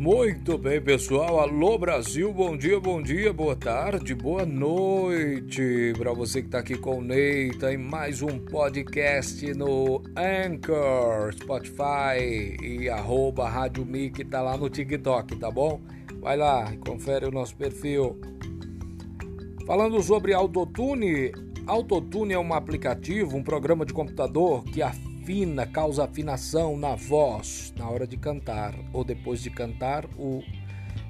Muito bem, pessoal. Alô, Brasil. Bom dia, bom dia, boa tarde, boa noite para você que está aqui com o Neita em mais um podcast no Anchor, Spotify e arroba Rádio Mic, tá lá no TikTok, tá bom? Vai lá confere o nosso perfil. Falando sobre Autotune, Autotune é um aplicativo, um programa de computador que afirma afina, causa afinação na voz na hora de cantar ou depois de cantar, o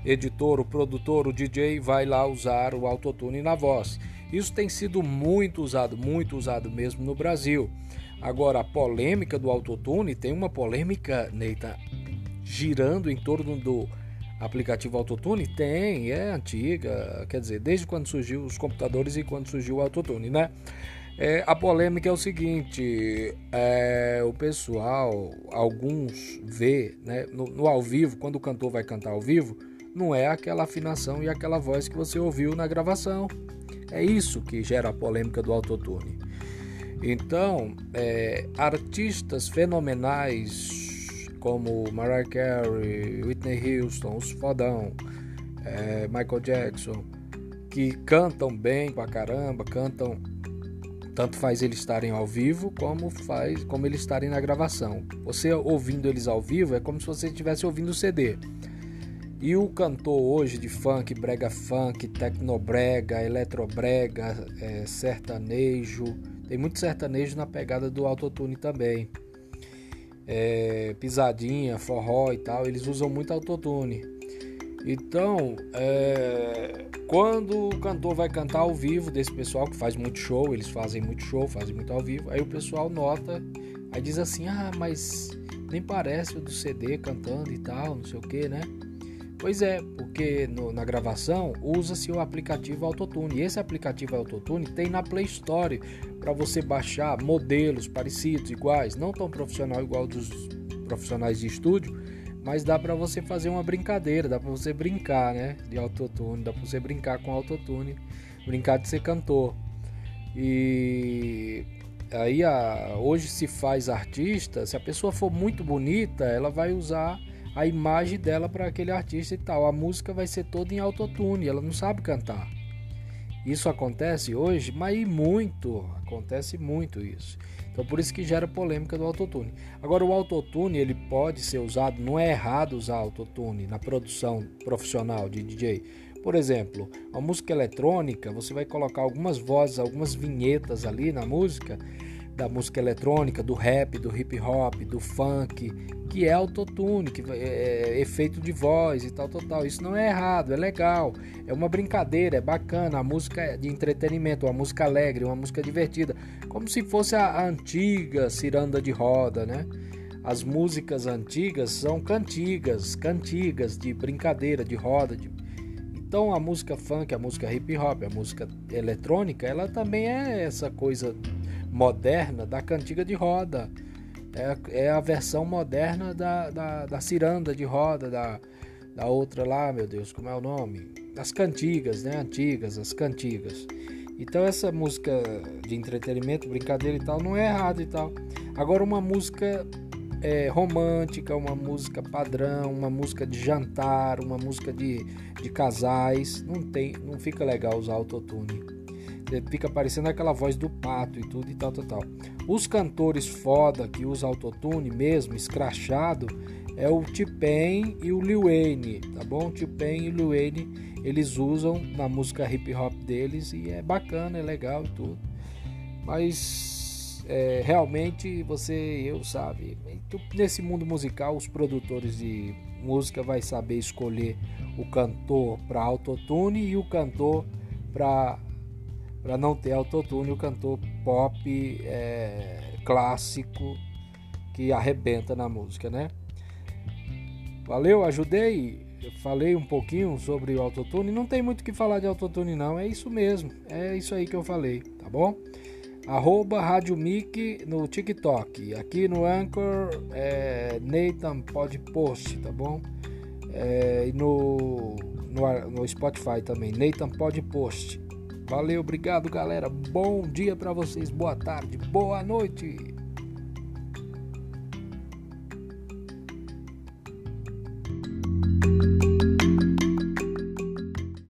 editor, o produtor, o DJ vai lá usar o autotune na voz. Isso tem sido muito usado, muito usado mesmo no Brasil. Agora, a polêmica do autotune tem uma polêmica, Neita, girando em torno do aplicativo autotune? Tem, é antiga, quer dizer, desde quando surgiu os computadores e quando surgiu o autotune, né? É, a polêmica é o seguinte: é, o pessoal, alguns vê né, no, no, ao vivo, quando o cantor vai cantar ao vivo, não é aquela afinação e aquela voz que você ouviu na gravação. É isso que gera a polêmica do autotune. Então, é, artistas fenomenais como Mariah Carey, Whitney Houston, os fodão, é, Michael Jackson, que cantam bem pra caramba, cantam tanto faz eles estarem ao vivo como faz como eles estarem na gravação. Você ouvindo eles ao vivo é como se você estivesse ouvindo o CD. E o cantor hoje de funk, brega funk, tecnobrega, eletrobrega, é, sertanejo, tem muito sertanejo na pegada do autotune também. É, pisadinha, forró e tal, eles usam muito autotune. Então, é, quando o cantor vai cantar ao vivo desse pessoal que faz muito show, eles fazem muito show, fazem muito ao vivo, aí o pessoal nota, aí diz assim: ah, mas nem parece o do CD cantando e tal, não sei o que, né? Pois é, porque no, na gravação usa-se o aplicativo Autotune. E esse aplicativo Autotune tem na Play Store para você baixar modelos parecidos, iguais, não tão profissional igual dos profissionais de estúdio, mas dá para você fazer uma brincadeira, dá para você brincar, né? De autotune, dá para você brincar com autotune, brincar de ser cantor. E aí a, hoje se faz artista, se a pessoa for muito bonita, ela vai usar a imagem dela para aquele artista e tal. A música vai ser toda em autotune, ela não sabe cantar. Isso acontece hoje, mas muito, acontece muito isso. Então por isso que gera polêmica do autotune. Agora o autotune ele pode ser usado, não é errado usar autotune na produção profissional de DJ. Por exemplo, a música eletrônica, você vai colocar algumas vozes, algumas vinhetas ali na música da música eletrônica, do rap, do hip hop, do funk, que é autotune, que é, é efeito de voz e tal, tal, tal. Isso não é errado, é legal, é uma brincadeira, é bacana. A música é de entretenimento, uma música alegre, uma música divertida, como se fosse a, a antiga ciranda de roda, né? As músicas antigas são cantigas, cantigas de brincadeira, de roda, de então a música funk, a música hip hop, a música eletrônica, ela também é essa coisa moderna da cantiga de roda. É, é a versão moderna da, da, da, ciranda de roda, da, da outra lá, meu Deus, como é o nome? Das cantigas, né? Antigas, as cantigas. Então essa música de entretenimento, brincadeira e tal, não é errado e tal. Agora uma música é, romântica, uma música padrão, uma música de jantar, uma música de, de casais, não tem, não fica legal usar autotune fica parecendo aquela voz do pato e tudo e tal, tal, tal. Os cantores foda que usam autotune mesmo, escrachado, é o T-Pain e o Lil Wayne, tá bom? T-Pain e Lil Wayne, eles usam na música hip hop deles e é bacana, é legal e tudo. Mas é, realmente você, eu sabe, nesse mundo musical os produtores de música vai saber escolher o cantor para autotune e o cantor para para não ter autotune, o cantor pop é, clássico que arrebenta na música, né? Valeu, ajudei, falei um pouquinho sobre o autotune. Não tem muito o que falar de autotune, não. É isso mesmo, é isso aí que eu falei, tá bom? Arroba Rádio Mic no TikTok. Aqui no Anchor, é Nathan Pod Post, tá bom? É, e no, no, no Spotify também, Nathan Pod Post. Valeu, obrigado, galera. Bom dia para vocês, boa tarde, boa noite.